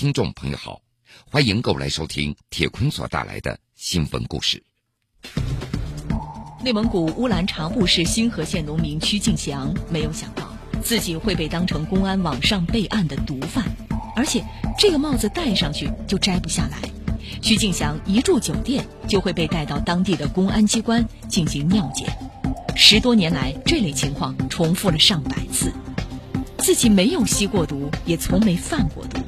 听众朋友好，欢迎各位来收听铁坤所带来的新闻故事。内蒙古乌兰察布市新河县农民曲敬祥没有想到自己会被当成公安网上备案的毒贩，而且这个帽子戴上去就摘不下来。曲敬祥一住酒店就会被带到当地的公安机关进行尿检，十多年来这类情况重复了上百次。自己没有吸过毒，也从没贩过毒。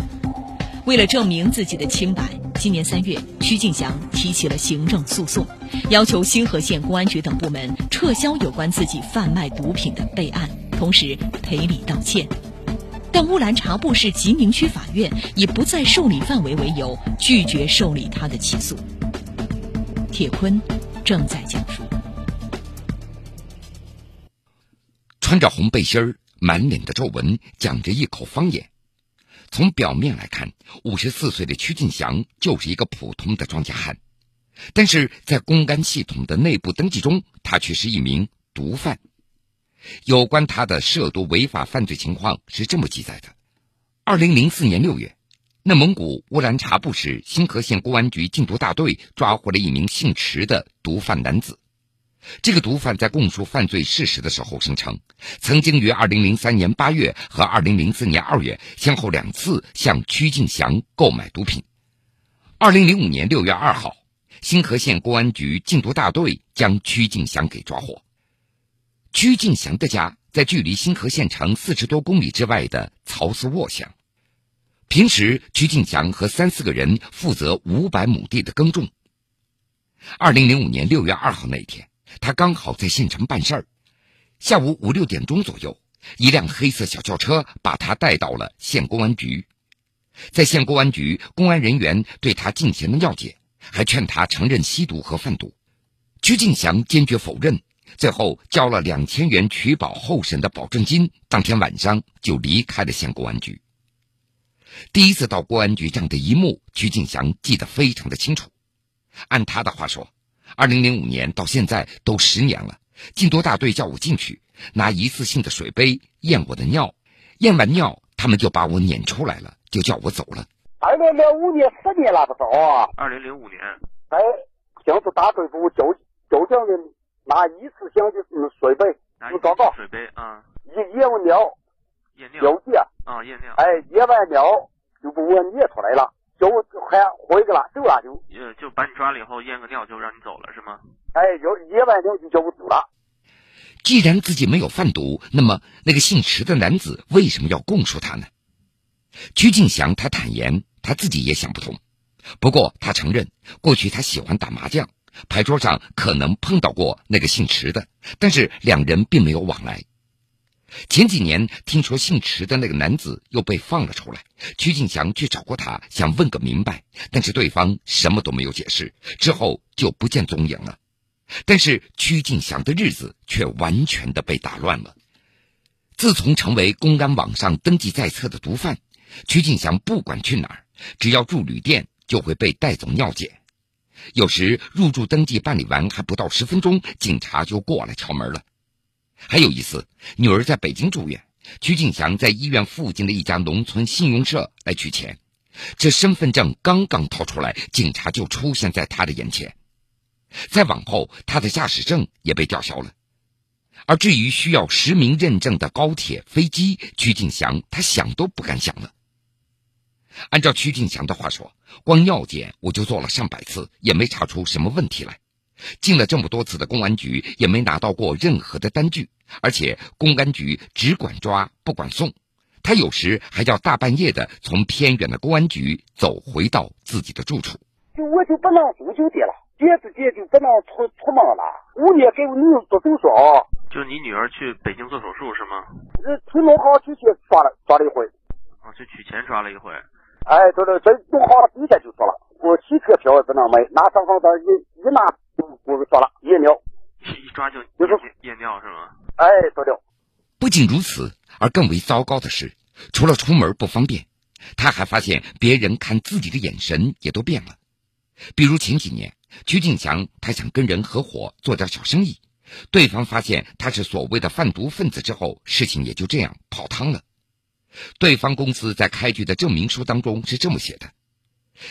为了证明自己的清白，今年三月，曲敬祥提起了行政诉讼，要求新河县公安局等部门撤销有关自己贩卖毒品的备案，同时赔礼道歉。但乌兰察布市吉宁区法院以不在受理范围为由，拒绝受理他的起诉。铁坤正在讲述。穿着红背心儿。满脸的皱纹，讲着一口方言。从表面来看，五十四岁的曲进祥就是一个普通的庄稼汉，但是在公安系统的内部登记中，他却是一名毒贩。有关他的涉毒违法犯罪情况是这么记载的：二零零四年六月，内蒙古乌兰察布市新河县公安局禁毒大队抓获了一名姓池的毒贩男子。这个毒贩在供述犯罪事实的时候声称，曾经于2003年8月和2004年2月先后两次向曲敬祥购买毒品。2005年6月2号，新河县公安局禁毒大队将曲敬祥给抓获。曲敬祥的家在距离新河县城四十多公里之外的曹司沃乡。平时，曲敬祥和三四个人负责五百亩地的耕种。2005年6月2号那一天。他刚好在县城办事儿，下午五六点钟左右，一辆黑色小轿车把他带到了县公安局。在县公安局，公安人员对他进行了尿检，还劝他承认吸毒和贩毒。曲敬祥坚决否认，最后交了两千元取保候审的保证金，当天晚上就离开了县公安局。第一次到公安局这样的一幕，曲敬祥记得非常的清楚。按他的话说。二零零五年到现在都十年了，禁毒大队叫我进去拿一次性的水杯验我的尿，验完尿他们就把我撵出来了，就叫我走了。二零零五年十年了不是啊？二零零五年，哎刑事大队部就就叫你拿一次性的水杯，拿报告水杯啊，验验完尿，验尿，尿检啊，验尿，哎，验完尿就不我撵出来了。就还回去了，走了就。呃，就把你抓了以后验个尿就让你走了是吗？哎，就验完尿就叫我走了。既然自己没有贩毒，那么那个姓池的男子为什么要供述他呢？曲敬祥他坦言他自己也想不通，不过他承认过去他喜欢打麻将，牌桌上可能碰到过那个姓池的，但是两人并没有往来。前几年听说姓池的那个男子又被放了出来，曲敬祥去找过他，想问个明白，但是对方什么都没有解释，之后就不见踪影了。但是曲敬祥的日子却完全的被打乱了。自从成为公安网上登记在册的毒贩，曲敬祥不管去哪儿，只要住旅店就会被带走尿检。有时入住登记办理完还不到十分钟，警察就过来敲门了。还有一次，女儿在北京住院，曲靖祥在医院附近的一家农村信用社来取钱，这身份证刚刚掏出来，警察就出现在他的眼前。再往后，他的驾驶证也被吊销了。而至于需要实名认证的高铁、飞机，曲靖祥他想都不敢想了。按照曲靖祥的话说，光尿检我就做了上百次，也没查出什么问题来。进了这么多次的公安局，也没拿到过任何的单据，而且公安局只管抓不管送。他有时还要大半夜的从偏远的公安局走回到自己的住处。就我就不能住酒店了，姐自己就不能出出门了。五年给我女儿做手术啊。就你女儿去北京做手术是吗？呃，去弄好之前抓了抓了一回。啊，去取钱抓了一回。哎，对对，这弄好了之前就抓了。我汽车票也不能买，拿身份证一一拿。我抓了夜尿，一抓就就是夜尿是吗？哎，对的。不仅如此，而更为糟糕的是，除了出门不方便，他还发现别人看自己的眼神也都变了。比如前几年，曲敬强他想跟人合伙做点小生意，对方发现他是所谓的贩毒分子之后，事情也就这样泡汤了。对方公司在开具的证明书当中是这么写的：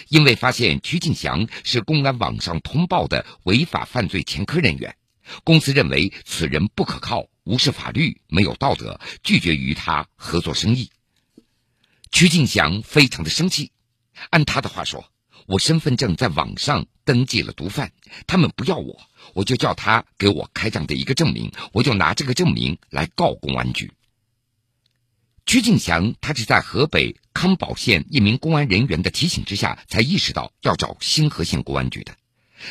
因为发现曲靖祥是公安网上通报的违法犯罪前科人员，公司认为此人不可靠、无视法律、没有道德，拒绝与他合作生意。曲靖祥非常的生气，按他的话说：“我身份证在网上登记了毒贩，他们不要我，我就叫他给我开这样的一个证明，我就拿这个证明来告公安局。”曲敬祥他是在河北康保县一名公安人员的提醒之下，才意识到要找新河县公安局的。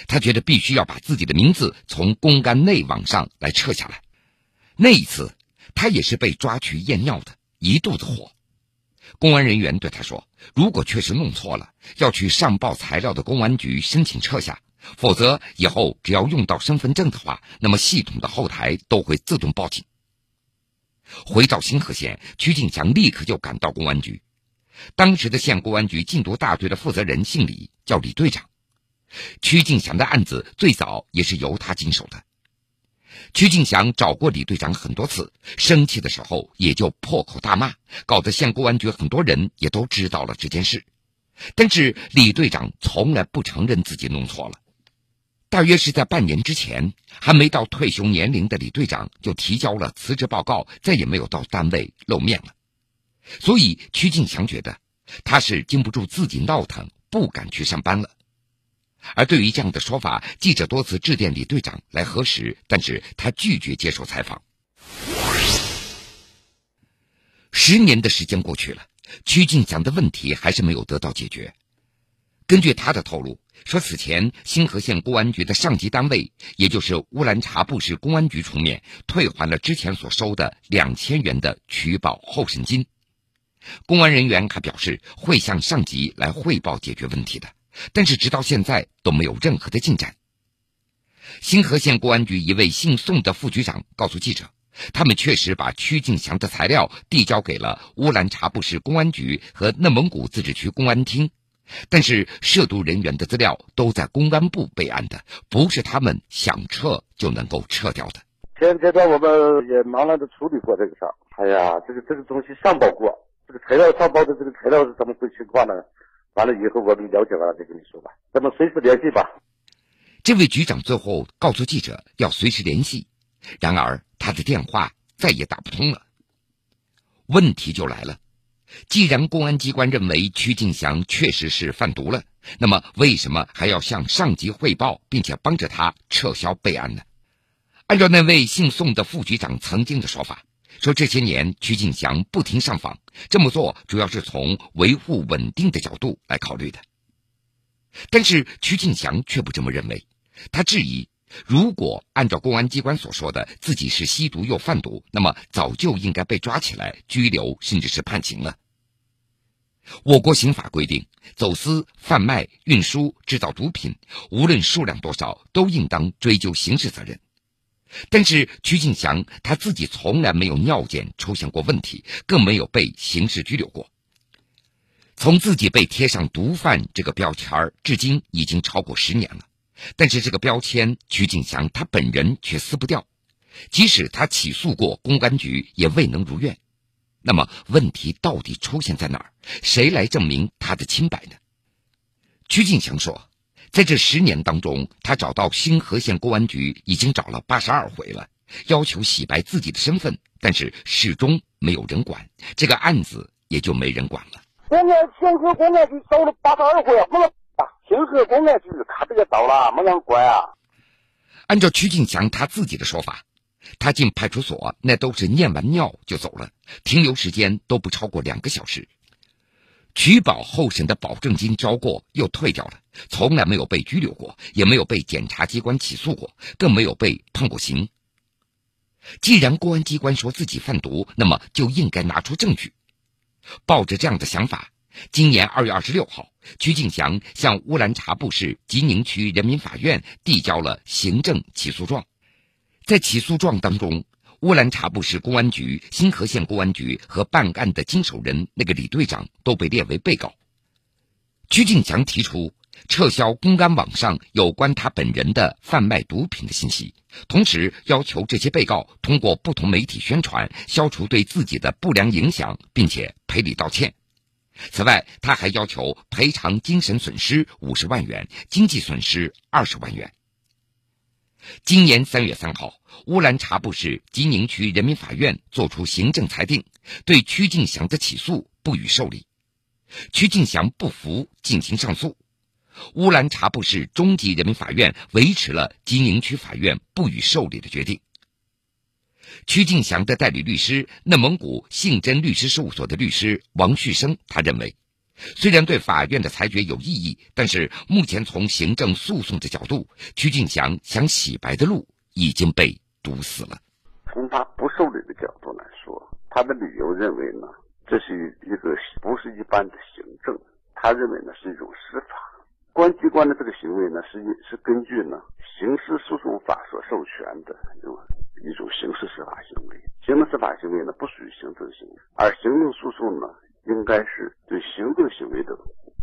他觉得必须要把自己的名字从公安内网上来撤下来。那一次，他也是被抓去验尿的，一肚子火。公安人员对他说：“如果确实弄错了，要去上报材料的公安局申请撤下，否则以后只要用到身份证的话，那么系统的后台都会自动报警。”回到新河县，曲靖强立刻就赶到公安局。当时的县公安局禁毒大队的负责人姓李，叫李队长。曲靖祥的案子最早也是由他经手的。曲靖祥找过李队长很多次，生气的时候也就破口大骂，搞得县公安局很多人也都知道了这件事。但是李队长从来不承认自己弄错了。大约是在半年之前，还没到退休年龄的李队长就提交了辞职报告，再也没有到单位露面了。所以曲敬祥觉得他是经不住自己闹腾，不敢去上班了。而对于这样的说法，记者多次致电李队长来核实，但是他拒绝接受采访。十年的时间过去了，曲敬祥的问题还是没有得到解决。根据他的透露。说此前新河县公安局的上级单位，也就是乌兰察布市公安局出面退还了之前所收的两千元的取保候审金。公安人员还表示会向上级来汇报解决问题的，但是直到现在都没有任何的进展。新河县公安局一位姓宋的副局长告诉记者，他们确实把曲敬祥的材料递交给了乌兰察布市公安局和内蒙古自治区公安厅。但是涉毒人员的资料都在公安部备案的，不是他们想撤就能够撤掉的。前阶段我们也忙乱的处理过这个事儿。哎呀，这个这个东西上报过，这个材料上报的这个材料是怎么回情况呢？完了以后我们了解完了再跟你说吧，咱们随时联系吧。这位局长最后告诉记者要随时联系，然而他的电话再也打不通了。问题就来了。既然公安机关认为曲靖祥确实是贩毒了，那么为什么还要向上级汇报，并且帮着他撤销备案呢？按照那位姓宋的副局长曾经的说法，说这些年曲靖祥不停上访，这么做主要是从维护稳定的角度来考虑的。但是曲靖祥却不这么认为，他质疑：如果按照公安机关所说的自己是吸毒又贩毒，那么早就应该被抓起来拘留，甚至是判刑了。我国刑法规定，走私、贩卖、运输、制造毒品，无论数量多少，都应当追究刑事责任。但是曲靖祥他自己从来没有尿检出现过问题，更没有被刑事拘留过。从自己被贴上毒贩这个标签，至今已经超过十年了。但是这个标签，曲靖祥他本人却撕不掉，即使他起诉过公安局，也未能如愿。那么问题到底出现在哪儿？谁来证明他的清白呢？曲敬祥说，在这十年当中，他找到新河县公安局已经找了八十二回了，要求洗白自己的身份，但是始终没有人管，这个案子也就没人管了。我们新河公安局找了八十二回，没人管。新河公安局他这个到了，没人管啊。按照曲敬祥他自己的说法。他进派出所，那都是念完尿就走了，停留时间都不超过两个小时。取保候审的保证金交过又退掉了，从来没有被拘留过，也没有被检察机关起诉过，更没有被判过刑。既然公安机关说自己贩毒，那么就应该拿出证据。抱着这样的想法，今年二月二十六号，曲靖祥向乌兰察布市吉宁区人民法院递交了行政起诉状。在起诉状当中，乌兰察布市公安局、新河县公安局和办案的经手人那个李队长都被列为被告。曲敬强提出撤销公安网上有关他本人的贩卖毒品的信息，同时要求这些被告通过不同媒体宣传，消除对自己的不良影响，并且赔礼道歉。此外，他还要求赔偿精神损失五十万元，经济损失二十万元。今年三月三号，乌兰察布市吉宁区人民法院作出行政裁定，对曲敬祥的起诉不予受理。曲敬祥不服，进行上诉。乌兰察布市中级人民法院维持了吉宁区法院不予受理的决定。曲敬祥的代理律师、内蒙古信真律师事务所的律师王旭生，他认为，虽然对法院的裁决有异议，但是目前从行政诉讼的角度，曲敬祥想洗白的路已经被堵死了。从他不受理的角度来说，他的理由认为呢，这是一个不是一般的行政，他认为呢是一种司法。公安机关的这个行为呢，是是根据呢刑事诉讼法所授权的一种一种刑事司法行为。行政司法行为呢，不属于行政行为，而行政诉讼呢，应该是对行政行为的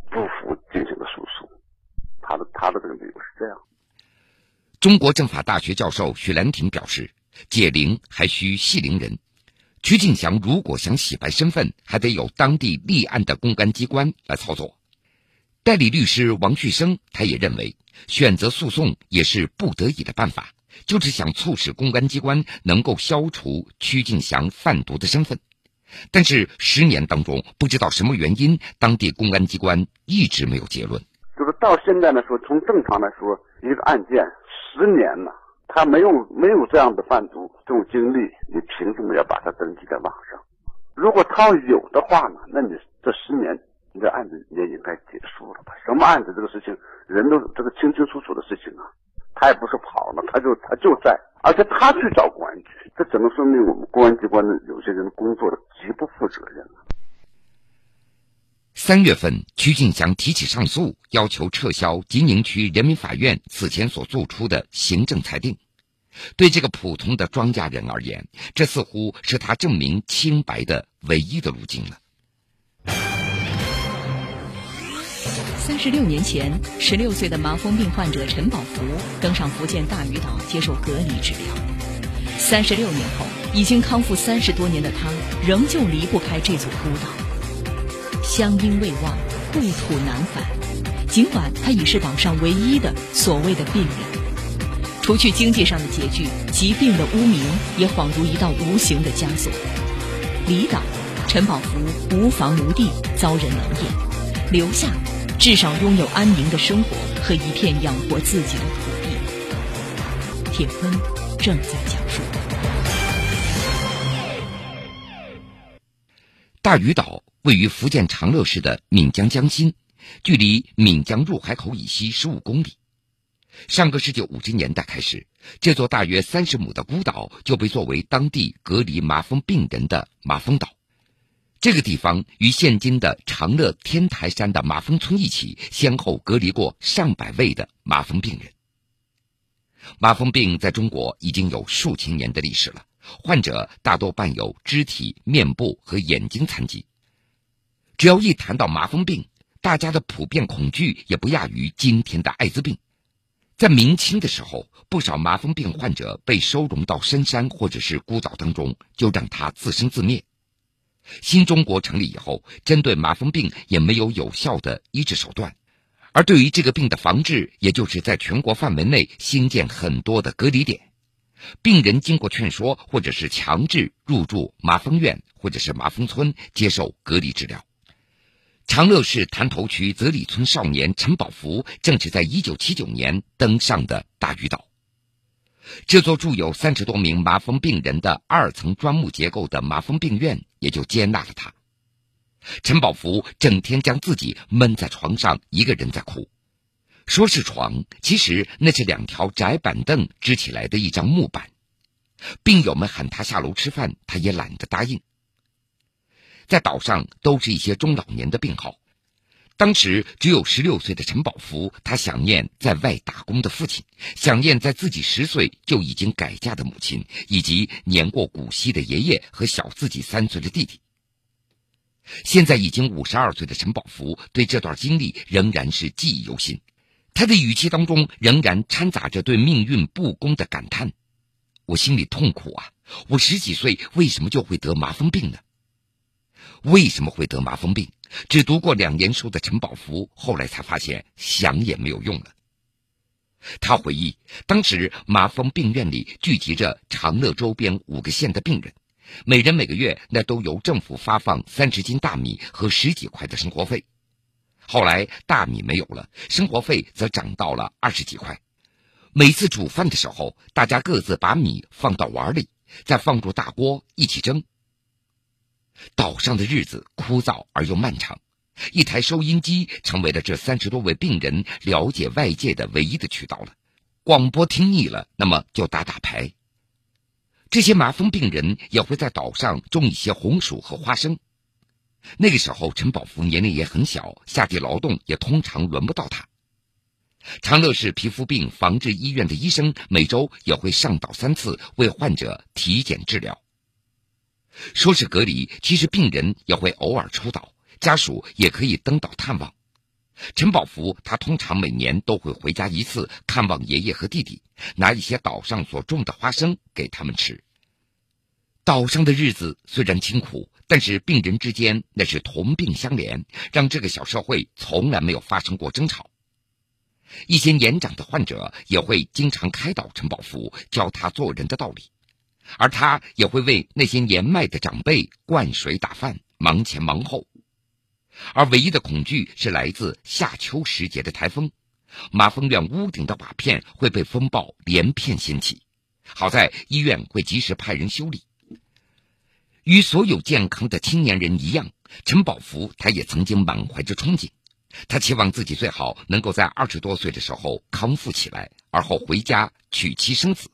不服进行的诉讼。他的他的这个理由是这样。中国政法大学教授许兰亭表示，解铃还需系铃人。曲敬祥如果想洗白身份，还得有当地立案的公安机关来操作。代理律师王旭生，他也认为选择诉讼也是不得已的办法，就是想促使公安机关能够消除曲敬祥贩毒的身份。但是十年当中，不知道什么原因，当地公安机关一直没有结论。就是到现在来说，从正常来说，一个案件十年了，他没有没有这样的贩毒这种经历，你凭什么要把它登记在网上？如果他有的话呢，那你这十年。你这案子也应该结束了吧？什么案子？这个事情人都这个清清楚楚的事情啊，他也不是跑了，他就他就在，而且他去找公安局，这只能说明我们公安机关的有些人工作的极不负责任了。三月份，曲敬祥提起上诉，要求撤销金宁区人民法院此前所作出的行政裁定。对这个普通的庄稼人而言，这似乎是他证明清白的唯一的路径了。三十六年前，十六岁的麻风病患者陈宝福登上福建大屿岛接受隔离治疗。三十六年后，已经康复三十多年的他，仍旧离不开这座孤岛。乡音未忘，故土难返。尽管他已是岛上唯一的所谓的病人，除去经济上的拮据，疾病的污名也恍如一道无形的枷锁。离岛，陈宝福无房无地，遭人冷眼，留下。至少拥有安宁的生活和一片养活自己的土地。铁坤正在讲述。大屿岛位于福建长乐市的闽江江心，距离闽江入海口以西十五公里。上个世纪五十年代开始，这座大约三十亩的孤岛就被作为当地隔离麻风病人的麻风岛。这个地方与现今的长乐天台山的麻风村一起，先后隔离过上百位的麻风病人。麻风病在中国已经有数千年的历史了，患者大多伴有肢体、面部和眼睛残疾。只要一谈到麻风病，大家的普遍恐惧也不亚于今天的艾滋病。在明清的时候，不少麻风病患者被收容到深山或者是孤岛当中，就让他自生自灭。新中国成立以后，针对麻风病也没有有效的医治手段，而对于这个病的防治，也就是在全国范围内新建很多的隔离点，病人经过劝说或者是强制入住麻风院或者是麻风村接受隔离治疗。长乐市潭头区泽里村少年陈宝福正是在一九七九年登上的大屿岛。这座住有三十多名麻风病人的二层砖木结构的麻风病院也就接纳了他。陈宝福整天将自己闷在床上，一个人在哭。说是床，其实那是两条窄板凳支起来的一张木板。病友们喊他下楼吃饭，他也懒得答应。在岛上都是一些中老年的病号。当时只有十六岁的陈宝福，他想念在外打工的父亲，想念在自己十岁就已经改嫁的母亲，以及年过古稀的爷爷和小自己三岁的弟弟。现在已经五十二岁的陈宝福对这段经历仍然是记忆犹新，他的语气当中仍然掺杂着对命运不公的感叹：“我心里痛苦啊！我十几岁为什么就会得麻风病呢？”为什么会得麻风病？只读过两年书的陈宝福后来才发现，想也没有用了。他回忆，当时麻风病院里聚集着长乐周边五个县的病人，每人每个月那都由政府发放三十斤大米和十几块的生活费。后来大米没有了，生活费则涨到了二十几块。每次煮饭的时候，大家各自把米放到碗里，再放入大锅一起蒸。岛上的日子枯燥而又漫长，一台收音机成为了这三十多位病人了解外界的唯一的渠道了。广播听腻了，那么就打打牌。这些麻风病人也会在岛上种一些红薯和花生。那个时候，陈宝福年龄也很小，下地劳动也通常轮不到他。长乐市皮肤病防治医院的医生每周也会上岛三次，为患者体检治疗。说是隔离，其实病人也会偶尔出岛，家属也可以登岛探望。陈宝福他通常每年都会回家一次，看望爷爷和弟弟，拿一些岛上所种的花生给他们吃。岛上的日子虽然清苦，但是病人之间那是同病相怜，让这个小社会从来没有发生过争吵。一些年长的患者也会经常开导陈宝福，教他做人的道理。而他也会为那些年迈的长辈灌水打饭，忙前忙后。而唯一的恐惧是来自夏秋时节的台风，麻风院屋顶的瓦片会被风暴连片掀起。好在医院会及时派人修理。与所有健康的青年人一样，陈宝福他也曾经满怀着憧憬，他期望自己最好能够在二十多岁的时候康复起来，而后回家娶妻生子。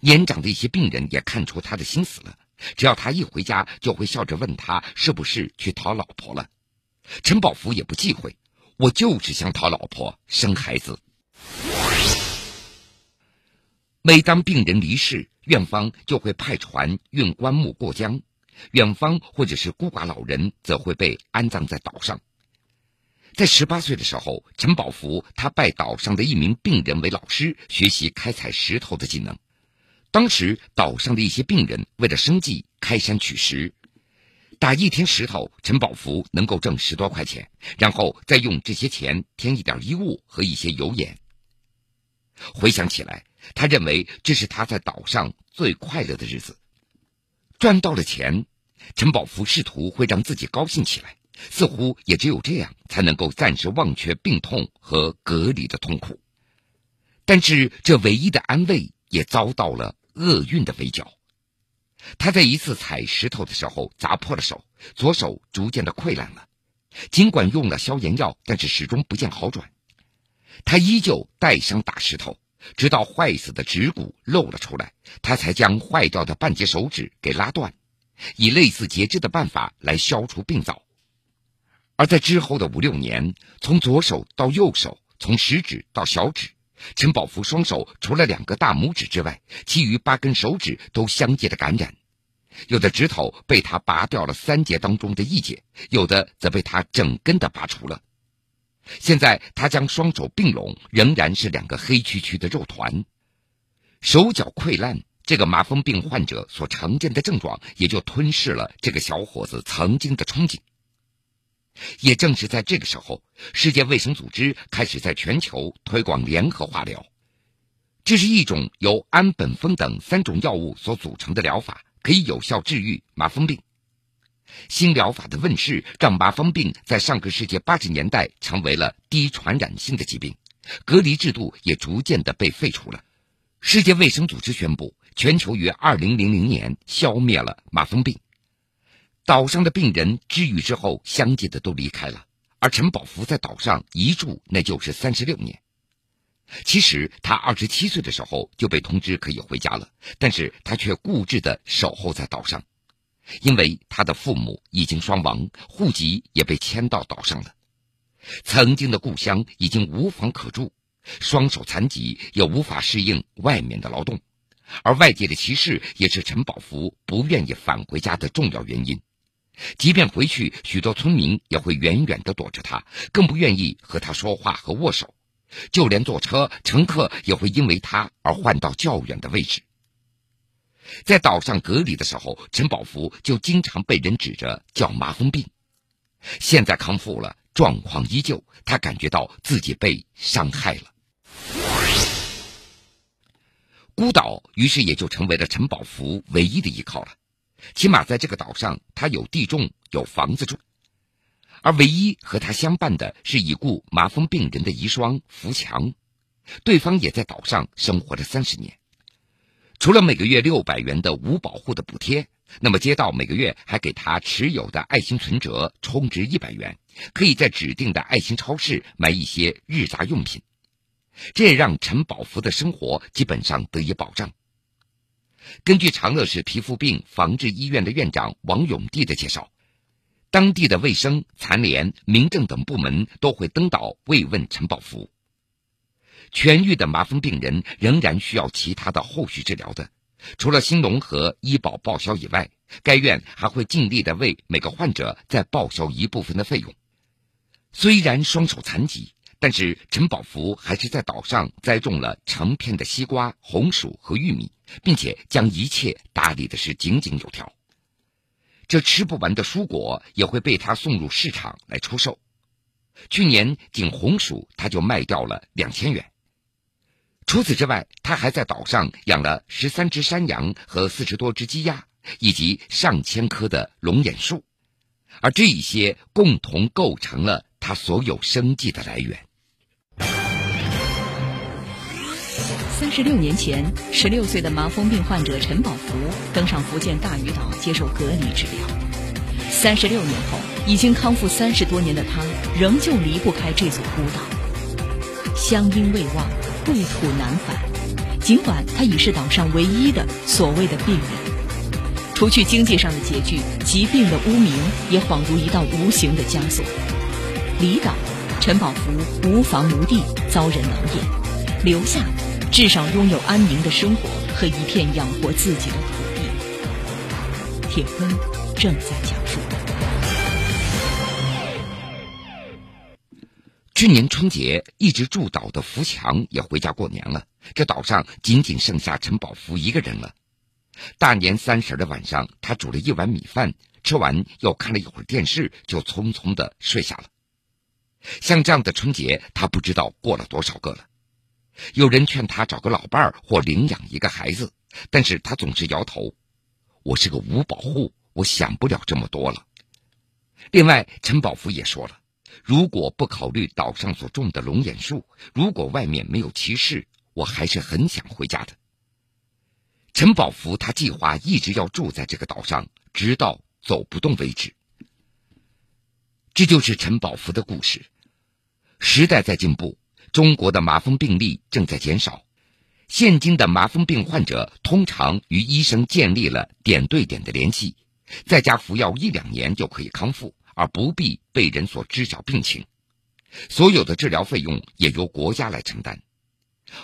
年长的一些病人也看出他的心思了，只要他一回家，就会笑着问他是不是去讨老婆了。陈宝福也不忌讳，我就是想讨老婆生孩子。每当病人离世，院方就会派船运棺木过江，远方或者是孤寡老人则会被安葬在岛上。在十八岁的时候，陈宝福他拜岛上的一名病人为老师，学习开采石头的技能。当时岛上的一些病人为了生计开山取石，打一天石头，陈宝福能够挣十多块钱，然后再用这些钱添一点衣物和一些油盐。回想起来，他认为这是他在岛上最快乐的日子。赚到了钱，陈宝福试图会让自己高兴起来，似乎也只有这样才能够暂时忘却病痛和隔离的痛苦。但是这唯一的安慰也遭到了。厄运的围剿，他在一次踩石头的时候砸破了手，左手逐渐的溃烂了。尽管用了消炎药，但是始终不见好转。他依旧带伤打石头，直到坏死的指骨露了出来，他才将坏掉的半截手指给拉断，以类似截肢的办法来消除病灶。而在之后的五六年，从左手到右手，从食指到小指。陈宝福双手除了两个大拇指之外，其余八根手指都相继的感染，有的指头被他拔掉了三节当中的一节，有的则被他整根的拔除了。现在他将双手并拢，仍然是两个黑黢黢的肉团。手脚溃烂，这个麻风病患者所常见的症状，也就吞噬了这个小伙子曾经的憧憬。也正是在这个时候，世界卫生组织开始在全球推广联合化疗。这是一种由氨苯酚等三种药物所组成的疗法，可以有效治愈麻风病。新疗法的问世，让麻风病在上个世纪八十年代成为了低传染性的疾病，隔离制度也逐渐的被废除了。世界卫生组织宣布，全球于二零零零年消灭了麻风病。岛上的病人治愈之后，相继的都离开了，而陈宝福在岛上一住那就是三十六年。其实他二十七岁的时候就被通知可以回家了，但是他却固执的守候在岛上，因为他的父母已经双亡，户籍也被迁到岛上了。曾经的故乡已经无房可住，双手残疾也无法适应外面的劳动，而外界的歧视也是陈宝福不愿意返回家的重要原因。即便回去，许多村民也会远远的躲着他，更不愿意和他说话和握手。就连坐车，乘客也会因为他而换到较远的位置。在岛上隔离的时候，陈宝福就经常被人指着叫麻风病。现在康复了，状况依旧，他感觉到自己被伤害了。孤岛于是也就成为了陈宝福唯一的依靠了，起码在这个岛上，他有地种，有房子住。而唯一和他相伴的是已故麻风病人的遗孀福强，对方也在岛上生活了三十年。除了每个月六百元的无保护的补贴，那么街道每个月还给他持有的爱心存折充值一百元，可以在指定的爱心超市买一些日杂用品。这也让陈宝福的生活基本上得以保障。根据长乐市皮肤病防治医院的院长王永娣的介绍。当地的卫生、残联、民政等部门都会登岛慰问陈宝福。痊愈的麻风病人仍然需要其他的后续治疗的，除了新农合医保报销以外，该院还会尽力的为每个患者再报销一部分的费用。虽然双手残疾，但是陈宝福还是在岛上栽种了成片的西瓜、红薯和玉米，并且将一切打理的是井井有条。这吃不完的蔬果也会被他送入市场来出售。去年仅红薯他就卖掉了两千元。除此之外，他还在岛上养了十三只山羊和四十多只鸡鸭，以及上千棵的龙眼树，而这一些共同构成了他所有生计的来源。三十六年前，十六岁的麻风病患者陈宝福登上福建大屿岛接受隔离治疗。三十六年后，已经康复三十多年的他，仍旧离不开这座孤岛。乡音未忘，故土难返。尽管他已是岛上唯一的所谓的病人，除去经济上的拮据，疾病的污名也恍如一道无形的枷锁。离岛，陈宝福无房无地，遭人冷眼，留下。至少拥有安宁的生活和一片养活自己的土地。铁坤正在讲述。去年春节一直住岛的福强也回家过年了，这岛上仅仅剩下陈宝福一个人了。大年三十的晚上，他煮了一碗米饭，吃完又看了一会儿电视，就匆匆的睡下了。像这样的春节，他不知道过了多少个了。有人劝他找个老伴儿或领养一个孩子，但是他总是摇头。我是个无保户，我想不了这么多了。另外，陈宝福也说了，如果不考虑岛上所种的龙眼树，如果外面没有歧视，我还是很想回家的。陈宝福他计划一直要住在这个岛上，直到走不动为止。这就是陈宝福的故事。时代在进步。中国的麻风病例正在减少，现今的麻风病患者通常与医生建立了点对点的联系，在家服药一两年就可以康复，而不必被人所知晓病情。所有的治疗费用也由国家来承担。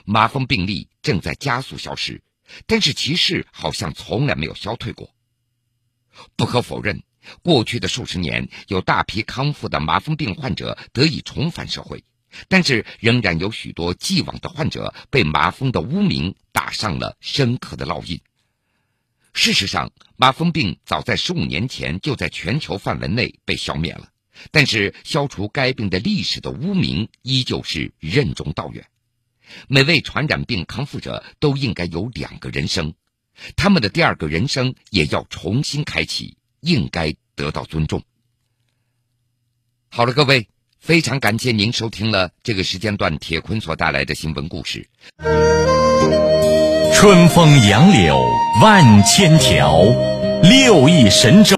麻风病例正在加速消失，但是歧视好像从来没有消退过。不可否认，过去的数十年有大批康复的麻风病患者得以重返社会。但是，仍然有许多既往的患者被麻风的污名打上了深刻的烙印。事实上，麻风病早在十五年前就在全球范围内被消灭了，但是消除该病的历史的污名依旧是任重道远。每位传染病康复者都应该有两个人生，他们的第二个人生也要重新开启，应该得到尊重。好了，各位。非常感谢您收听了这个时间段铁坤所带来的新闻故事。春风杨柳万千条，六亿神州。